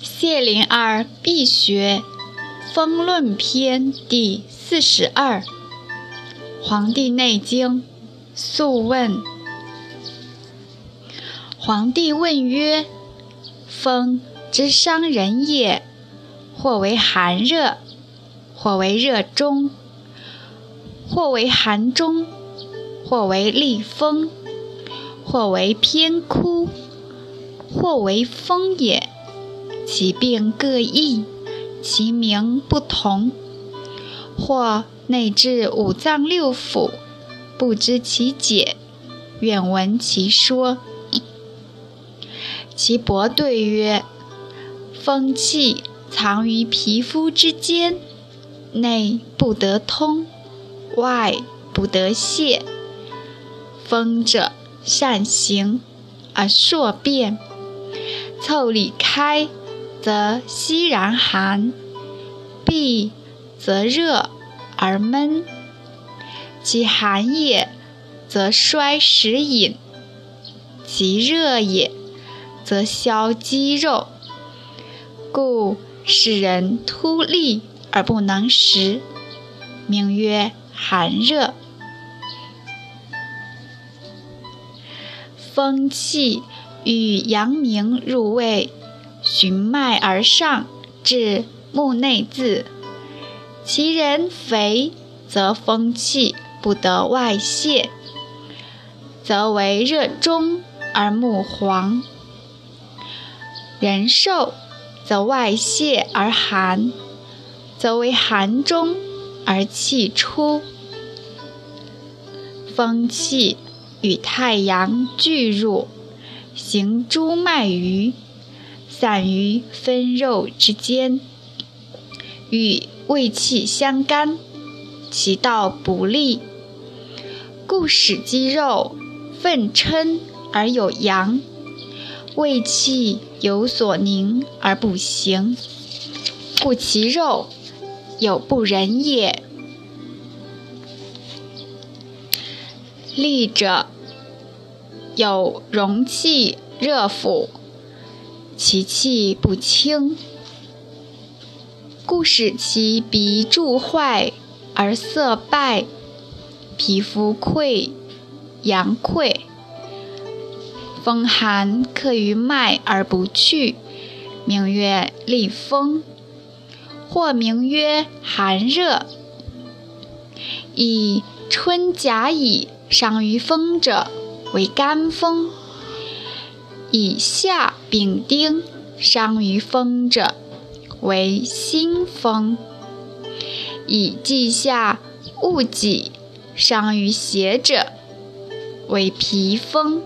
谢灵儿必学《风论篇》第四十二，《黄帝内经·素问》。皇帝问曰：“风之伤人也，或为寒热，或为热中，或为寒中，或为厉风，或为偏枯，或为风也。”其病各异，其名不同。或内治五脏六腑，不知其解，愿闻其说。其伯对曰：风气藏于皮肤之间，内不得通，外不得泄。风者善行而硕变，腠理开。则息然寒，闭则热而闷。其寒也，则衰食饮；其热也，则消肌肉。故使人突立而不能食，名曰寒热。风气与阳明入胃。循脉而上，至目内眦。其人肥，则风气不得外泄，则为热中而目黄；人瘦，则外泄而寒，则为寒中而气出。风气与太阳俱入，行诸脉俞。散于分肉之间，与胃气相干，其道不利，故使肌肉奋撑而有阳，胃气有所凝而不行，故其肉有不仁也。利者有容气热腑。其气不清，故使其鼻柱坏而色败，皮肤溃阳溃。风寒克于脉而不去，名曰厉风，或名曰寒热。以春甲乙伤于风者，为肝风。以夏丙丁伤于风者，为心风；以季夏戊己伤于邪者，为脾风；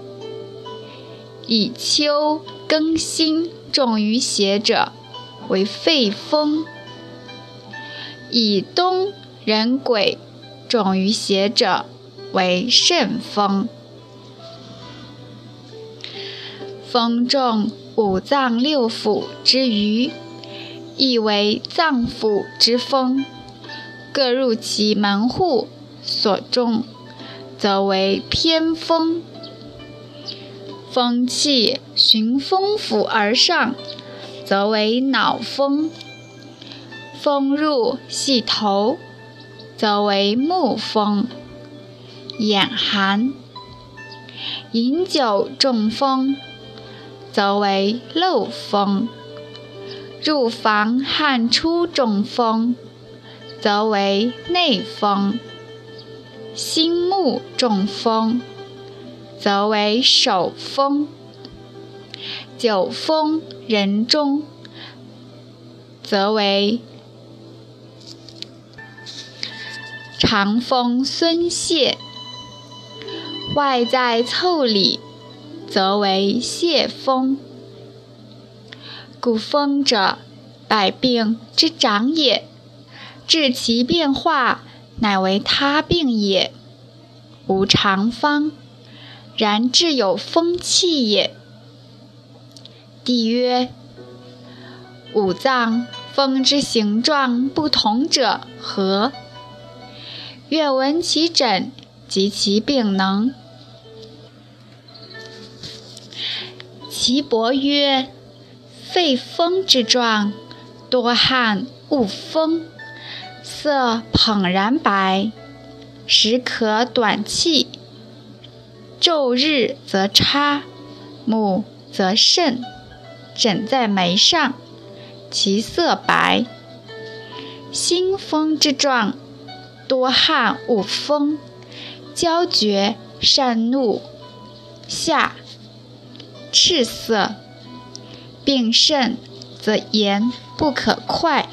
以秋庚辛重于邪者，为肺风；以冬壬癸重于邪者，为肾风。风重五脏六腑之余，亦为脏腑之风。各入其门户所中，则为偏风。风气循风府而上，则为脑风。风入系头，则为目风。眼寒，饮酒中风。则为漏风，入房汗出中风，则为内风；心目中风，则为手风；久风人中，则为长风孙泄。外在腠理。则为泄风，故风者，百病之长也。治其变化，乃为他病也。无常方，然治有风气也。帝曰：五脏风之形状不同者何？愿闻其诊及其病能。岐伯曰：“肺风之状，多汗恶风，色捧然白，时可短气。昼日则差，暮则甚。枕在眉上，其色白。心风之状，多汗恶风，焦厥善怒，下赤色。病甚则言不可快。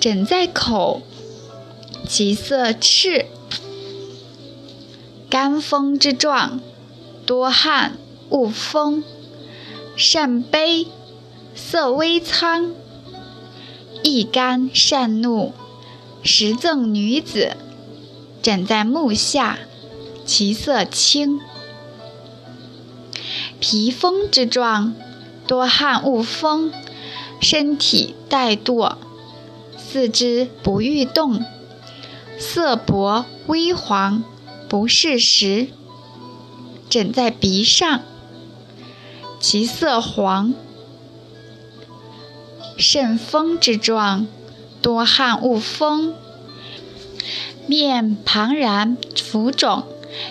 枕在口，其色赤。肝风之状，多汗恶风，善悲，色微苍。易肝善怒，时赠女子。枕在目下，其色青。脾风之状。多汗恶风，身体怠惰，四肢不欲动，色薄微黄，不适时。枕在鼻上，其色黄。肾风之状，多汗恶风，面庞然浮肿，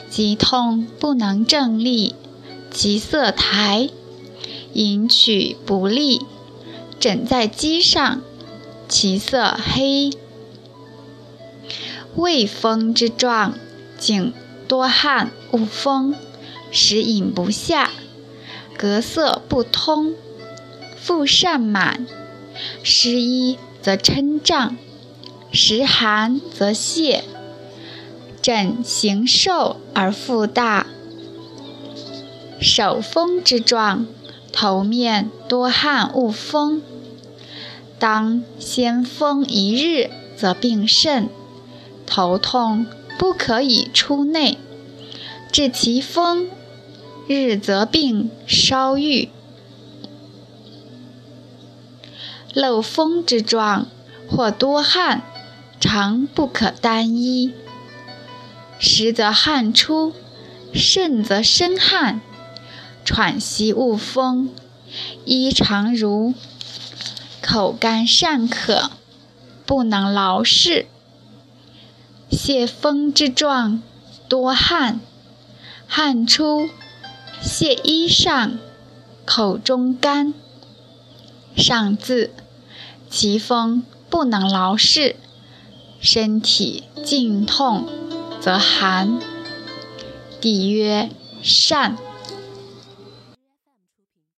急痛不能正立，其色苔。引取不利，枕在机上，其色黑。胃风之状，颈多汗恶风，时饮不下，膈色不通，腹善满，湿衣则撑胀，食寒则泄。枕形瘦而腹大。手风之状。头面多汗恶风，当先风一日，则病甚。头痛不可以出内，治其风日则病稍愈。漏风之状，或多汗，常不可单一。实则汗出，甚则生汗。喘息恶风，衣常如，口干善渴，不能劳事。泄风之状，多汗，汗出，泄衣上，口中干。上字，其风不能劳事，身体尽痛则寒。帝曰善。